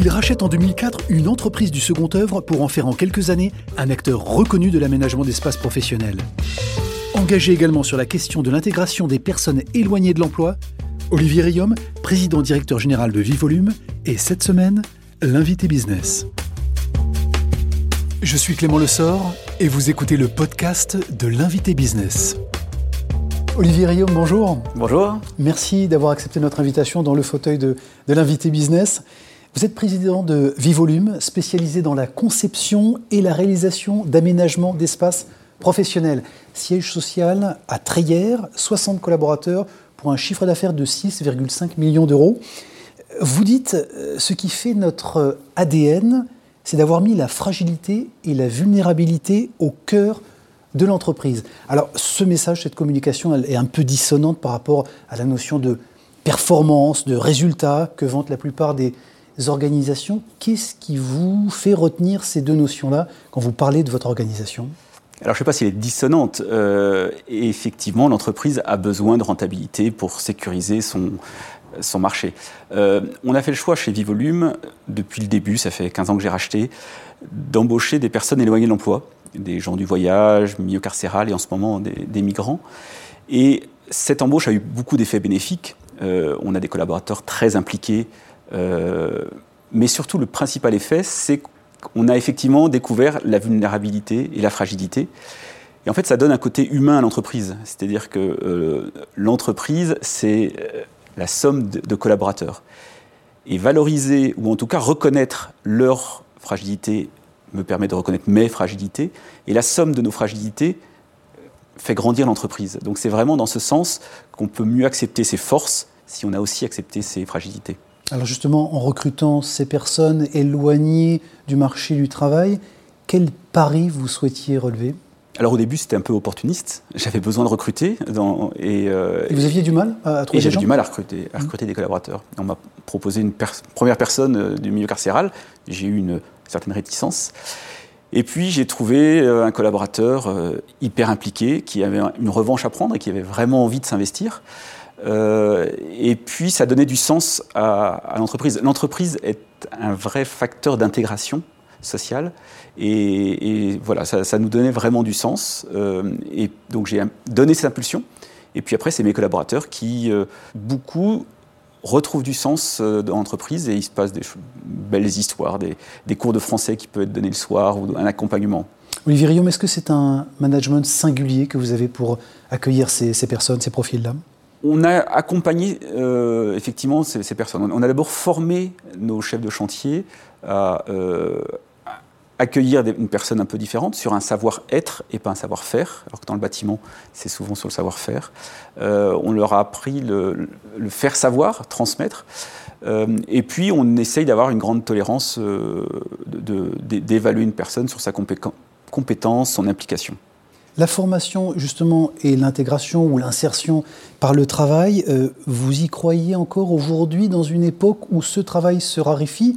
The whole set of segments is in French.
Il rachète en 2004 une entreprise du second œuvre pour en faire en quelques années un acteur reconnu de l'aménagement d'espaces professionnels. Engagé également sur la question de l'intégration des personnes éloignées de l'emploi, Olivier Riom, président directeur général de Vivolume, et cette semaine, l'invité business. Je suis Clément Lessort et vous écoutez le podcast de l'invité business. Olivier Riom, bonjour. Bonjour. Merci d'avoir accepté notre invitation dans le fauteuil de, de l'invité business. Vous êtes président de Vivolume, spécialisé dans la conception et la réalisation d'aménagements d'espaces professionnels. Siège social à Treillère, 60 collaborateurs pour un chiffre d'affaires de 6,5 millions d'euros. Vous dites, euh, ce qui fait notre ADN, c'est d'avoir mis la fragilité et la vulnérabilité au cœur de l'entreprise. Alors ce message, cette communication, elle est un peu dissonante par rapport à la notion de performance, de résultat que vantent la plupart des organisations. Qu'est-ce qui vous fait retenir ces deux notions-là quand vous parlez de votre organisation? Alors, je ne sais pas si elle est dissonante. Euh, effectivement, l'entreprise a besoin de rentabilité pour sécuriser son, marché. Euh, on a fait le choix chez Vivolume, depuis le début, ça fait 15 ans que j'ai racheté, d'embaucher des personnes éloignées de l'emploi des gens du voyage, milieu carcéral et en ce moment des, migrants. Et cette embauche a eu beaucoup d'effets bénéfiques. Euh, on a des collaborateurs très impliqués. Euh, mais surtout, le principal effet, c'est qu'on a effectivement découvert la vulnérabilité et la fragilité. Et en fait, ça donne un côté humain à l'entreprise. C'est-à-dire que euh, l'entreprise, c'est la somme de, collaborateurs. Et valoriser, ou en tout cas reconnaître leur fragilité me permet de reconnaître mes fragilités. Et la somme de nos fragilités fait grandir l'entreprise. Donc c'est vraiment dans ce sens qu'on peut mieux accepter ses forces si on a aussi accepté ses fragilités. Alors justement, en recrutant ces personnes éloignées du marché du travail, quel pari vous souhaitiez relever? Alors au début, c'était un peu opportuniste. J'avais besoin de recruter. Dans, et, euh, et, vous aviez du mal à, trouver et J'avais du mal à recruter, à recruter des collaborateurs. On m'a proposé une première personne euh, du milieu carcéral. J'ai eu une certaine réticence. Et puis j'ai trouvé euh, un collaborateur hyper impliqué, qui avait une revanche à prendre et qui avait vraiment envie de s'investir. Euh, et puis ça donnait du sens à, l'entreprise. L'entreprise est un vrai facteur d'intégration sociale. Et, voilà, ça, nous donnait vraiment du sens. et donc j'ai donné cette impulsion. Et puis après, c'est mes collaborateurs qui, beaucoup, retrouve du sens euh, dans l'entreprise et il se passe des belles histoires, des, cours de français qui peuvent être donnés le soir ou un accompagnement. Olivier Riom, est-ce que c'est un management singulier que vous avez pour accueillir ces, personnes, ces profils-là? On a accompagné euh, effectivement ces, personnes. On a d'abord formé nos chefs de chantier à, euh, accueillir une personne un peu différente sur un savoir-être et pas un savoir-faire, alors que dans le bâtiment, c'est souvent sur le savoir-faire. Euh, on leur a appris le, faire savoir, transmettre. Et puis, on essaye d'avoir une grande tolérance, d'évaluer une personne sur sa compétence, son implication. La formation, justement, et l'intégration ou l'insertion par le travail, vous y croyez encore aujourd'hui dans une époque où ce travail se raréfie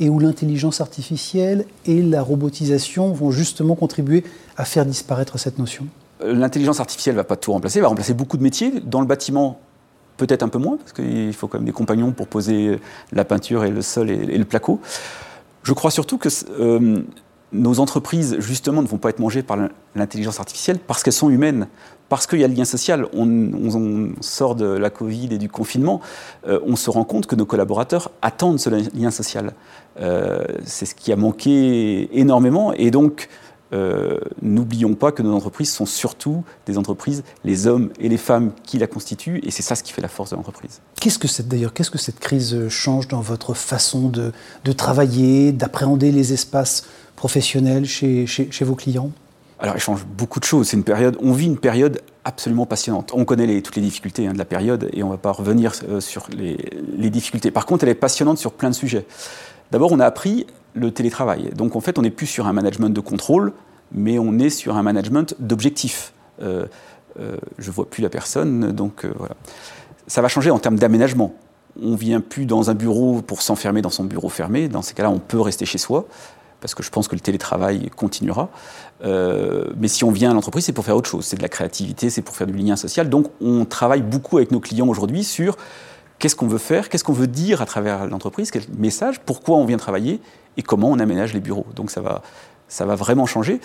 et où l'intelligence artificielle et la robotisation vont justement contribuer à faire disparaître cette notion? Euh, L'intelligence artificielle ne va pas tout remplacer, elle va remplacer beaucoup de métiers. Dans le bâtiment, peut-être un peu moins, parce qu'il faut quand même des compagnons pour poser la peinture et le sol et, le placo. Je crois surtout que euh, nos entreprises, justement, ne vont pas être mangées par l'intelligence artificielle parce qu'elles sont humaines parce qu'il y a le lien social. On, sort de la Covid et du confinement, euh, on se rend compte que nos collaborateurs attendent ce lien social. Euh, c'est ce qui a manqué énormément. Et donc, euh, n'oublions pas que nos entreprises sont surtout des entreprises, les hommes et les femmes qui la constituent, et c'est ça ce qui fait la force de l'entreprise. Qu'est-ce que cette, d'ailleurs, qu'est-ce que cette crise change dans votre façon de, travailler, d'appréhender les espaces professionnels chez vos clients alors, il change beaucoup de choses. Une période, on vit une période absolument passionnante. On connaît toutes les difficultés hein, de la période et on ne va pas revenir euh, sur les, difficultés. Par contre, elle est passionnante sur plein de sujets. D'abord, on a appris le télétravail. Donc, en fait, on n'est plus sur un management de contrôle, mais on est sur un management d'objectifs. Euh, euh, je ne vois plus la personne, donc voilà. Ça va changer en termes d'aménagement. On ne vient plus dans un bureau pour s'enfermer dans son bureau fermé. Dans ces cas-là, on peut rester chez soi parce que je pense que le télétravail continuera. Euh, mais si on vient à l'entreprise, c'est pour faire autre chose. C'est de la créativité, c'est pour faire du lien social. Donc on travaille beaucoup avec nos clients aujourd'hui sur qu'est-ce qu'on veut faire, qu'est-ce qu'on veut dire à travers l'entreprise, quel message, pourquoi on vient travailler et comment on aménage les bureaux. Donc ça va, ça va vraiment changer.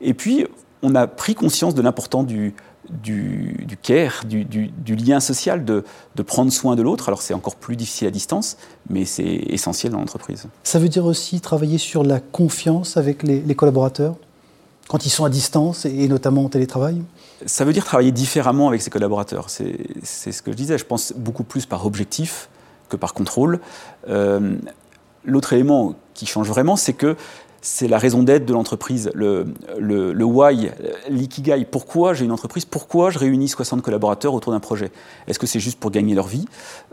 Et puis, on a pris conscience de l'importance du, du, care, du, lien social, de, prendre soin de l'autre. Alors c'est encore plus difficile à distance, mais c'est essentiel dans l'entreprise. Ça veut dire aussi travailler sur la confiance avec les, collaborateurs quand ils sont à distance et notamment en télétravail? Ça veut dire travailler différemment avec ses collaborateurs. C'est ce que je disais. Je pense beaucoup plus par objectif que par contrôle. Euh, l'autre élément qui change vraiment, c'est que c'est la raison d'être de l'entreprise, le, why, l'ikigai. Pourquoi j'ai une entreprise? Pourquoi je réunis 60 collaborateurs autour d'un projet? Est-ce que c'est juste pour gagner leur vie,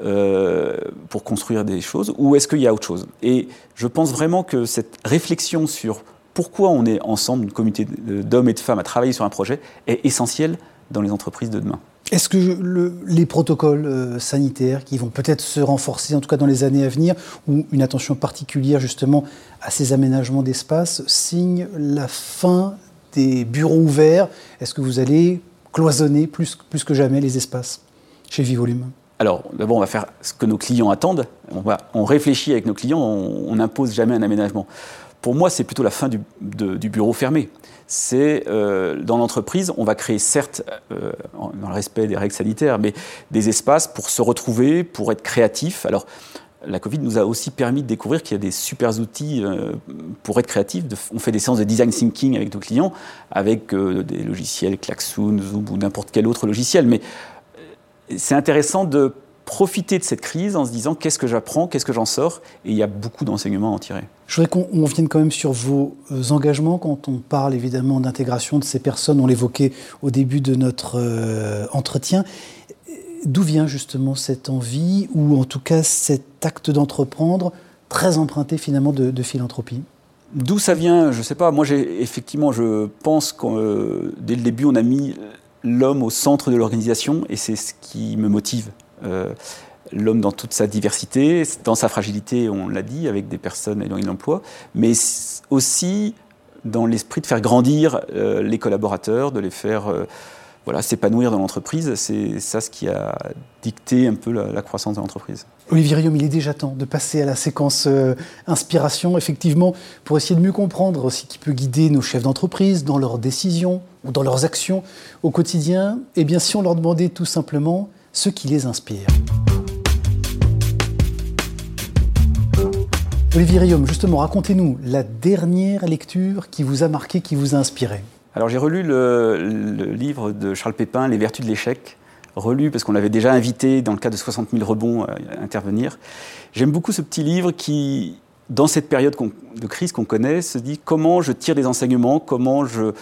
euh, pour construire des choses, ou est-ce qu'il y a autre chose? Et je pense vraiment que cette réflexion sur pourquoi on est ensemble, une communauté d'hommes et de femmes, à travailler sur un projet, est essentielle dans les entreprises de demain. Est-ce que les protocoles euh, sanitaires qui vont peut-être se renforcer, en tout cas dans les années à venir, ou une attention particulière justement à ces aménagements d'espace, signent la fin des bureaux ouverts? Est-ce que vous allez cloisonner plus, que jamais les espaces chez Vivolume alors, d'abord, on va faire ce que nos clients attendent. On, on réfléchit avec nos clients, on n'impose jamais un aménagement. Pour moi, c'est plutôt la fin du bureau fermé c'est euh, dans l'entreprise, on va créer certes, euh, dans le respect des règles sanitaires, mais des espaces pour se retrouver, pour être créatif. Alors, la Covid nous a aussi permis de découvrir qu'il y a des super outils euh, pour être créatif. on fait des séances de design thinking avec nos clients, avec des logiciels, Klaxoon, Zoom ou n'importe quel autre logiciel. Mais c'est intéressant de profiter de cette crise en se disant qu'est-ce que j'apprends, qu'est-ce que j'en sors, et il y a beaucoup d'enseignements à en tirer. Je voudrais qu'on vienne quand même sur vos euh, engagements quand on parle évidemment d'intégration de ces personnes, on l'évoquait au début de notre euh, entretien. D'où vient justement cette envie, ou en tout cas cet acte d'entreprendre, très emprunté finalement de, philanthropie? D'où ça vient, je ne sais pas. Moi, effectivement, je pense que euh, dès le début, on a mis l'homme au centre de l'organisation, et c'est ce qui me motive. Euh, l'homme dans toute sa diversité, dans sa fragilité, on l'a dit, avec des personnes éloignées de l'emploi, mais aussi dans l'esprit de faire grandir euh, les collaborateurs, de les faire euh, voilà, s'épanouir dans l'entreprise. C'est ça ce qui a dicté un peu la, croissance de l'entreprise. Olivier Riom, il est déjà temps de passer à la séquence inspiration, effectivement, pour essayer de mieux comprendre ce qui peut guider nos chefs d'entreprise dans leurs décisions ou dans leurs actions au quotidien. Et bien, si on leur demandait tout simplement ce qui les inspire. Olivier Riom, justement, racontez-nous la dernière lecture qui vous a marqué, qui vous a inspiré. Alors j'ai relu le, livre de Charles Pépin, Les vertus de l'échec, relu parce qu'on l'avait déjà invité dans le cadre de 60 000 rebonds à intervenir. J'aime beaucoup ce petit livre qui, dans cette période de crise qu'on connaît, se dit comment je tire des enseignements, comment je,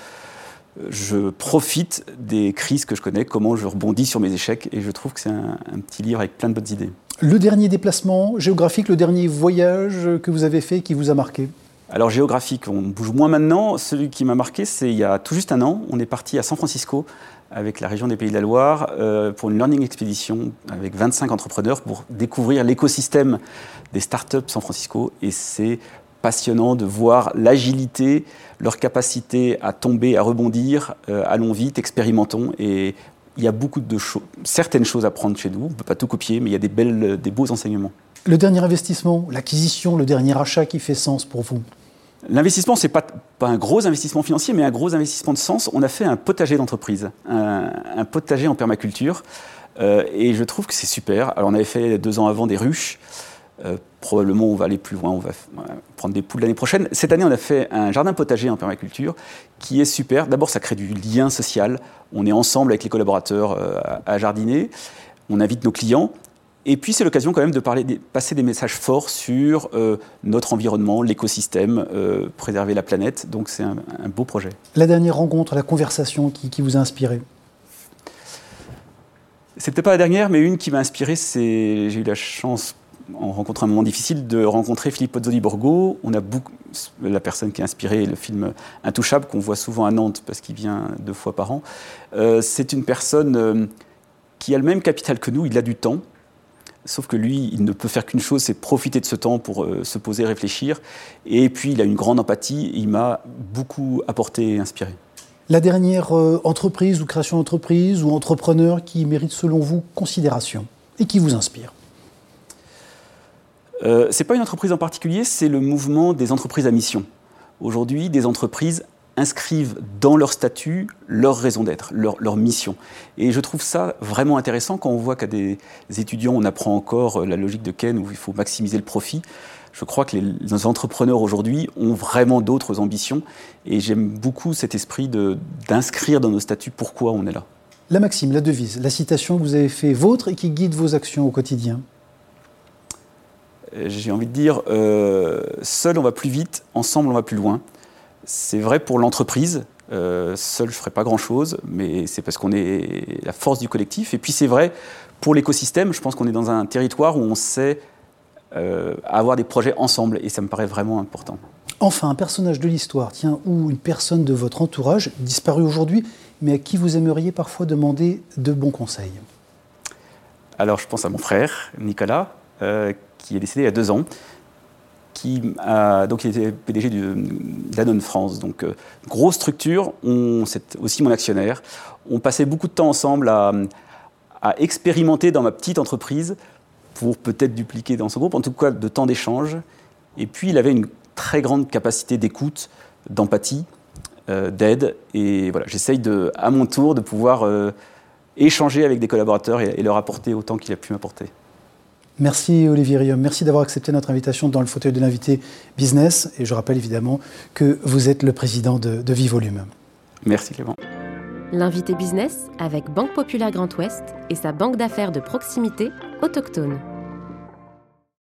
je profite des crises que je connais, comment je rebondis sur mes échecs, et je trouve que c'est un, petit livre avec plein de bonnes idées. Le dernier déplacement géographique, le dernier voyage que vous avez fait qui vous a marqué? Alors géographique, on bouge moins maintenant. Celui qui m'a marqué, c'est il y a tout juste un an. On est parti à San Francisco avec la région des Pays de la Loire euh, pour une learning expedition avec 25 entrepreneurs pour découvrir l'écosystème des startups San Francisco. Et c'est passionnant de voir l'agilité, leur capacité à tomber, à rebondir. Euh, allons vite, expérimentons. Et il y a beaucoup de choses, certaines choses à prendre chez nous. On ne peut pas tout copier, mais il y a des, belles, des beaux enseignements. Le dernier investissement, l'acquisition, le dernier achat qui fait sens pour vous? L'investissement, ce n'est pas, pas, un gros investissement financier, mais un gros investissement de sens. On a fait un potager d'entreprise, un, potager en permaculture. Euh, et je trouve que c'est super. Alors, on avait fait deux ans avant des ruches. Euh, probablement, on va aller plus loin, on va prendre des poules l'année prochaine. Cette année, on a fait un jardin potager en permaculture qui est super. D'abord, ça crée du lien social. On est ensemble avec les collaborateurs euh, à, jardiner. On invite nos clients. Et puis, c'est l'occasion quand même de parler, passer des messages forts sur euh, notre environnement, l'écosystème, préserver la planète. Donc, c'est un, beau projet. La dernière rencontre, la conversation qui, qui vous a inspiré? C'est peut-être pas la dernière, mais une qui m'a inspiré, c'est j'ai eu la chance on rencontre un moment difficile de rencontrer Philippe Pozzoli Borgo. On a beaucoup, la personne qui a inspiré le film Intouchable, qu'on voit souvent à Nantes parce qu'il vient deux fois par an. Euh, c'est une personne euh, qui a le même capital que nous, il a du temps. Sauf que lui, il ne peut faire qu'une chose, c'est profiter de ce temps pour euh, se poser, réfléchir. Et puis, il a une grande empathie. il m'a beaucoup apporté et inspiré. La dernière entreprise ou création d'entreprise ou entrepreneur qui mérite selon vous considération et qui vous inspire? Euh, Ce n'est pas une entreprise en particulier, c'est le mouvement des entreprises à mission. Aujourd'hui, des entreprises inscrivent dans leur statut leur raison d'être, leur, mission. Et je trouve ça vraiment intéressant quand on voit qu'à des étudiants, on apprend encore euh, la logique de Ken où il faut maximiser le profit. Je crois que les, entrepreneurs aujourd'hui ont vraiment d'autres ambitions et j'aime beaucoup cet esprit d'inscrire dans nos statuts pourquoi on est là. La maxime, la devise, la citation que vous avez fait vôtre et qui guide vos actions au quotidien J'ai envie de dire, euh, seul on va plus vite, ensemble on va plus loin. C'est vrai pour l'entreprise. Euh, seul, je ne ferai pas grand-chose, mais c'est parce qu'on est la force du collectif. Et puis c'est vrai pour l'écosystème. Je pense qu'on est dans un territoire où on sait euh, avoir des projets ensemble, et ça me paraît vraiment important. Enfin, un personnage de l'histoire, tiens, ou une personne de votre entourage, disparu aujourd'hui, mais à qui vous aimeriez parfois demander de bons conseils? Alors, je pense à mon frère, Nicolas, euh, qui est décédé il y a deux ans qui a, donc il était PDG d'Anon France. Donc euh, grosse structure, c'est aussi mon actionnaire. On passait beaucoup de temps ensemble à, expérimenter dans ma petite entreprise pour peut-être dupliquer dans son groupe, en tout cas de temps d'échange. Et puis il avait une très grande capacité d'écoute, d'empathie, euh, d'aide. Et voilà, j'essaye à mon tour de pouvoir euh, échanger avec des collaborateurs et leur apporter autant qu'il a pu m'apporter. Merci Olivier Riom, merci d'avoir accepté notre invitation dans le fauteuil de l'invité business. Et je rappelle évidemment que vous êtes le président de, de Vivolume. Merci Clément. L'invité business avec Banque Populaire Grand Ouest et sa banque d'affaires de proximité autochtone.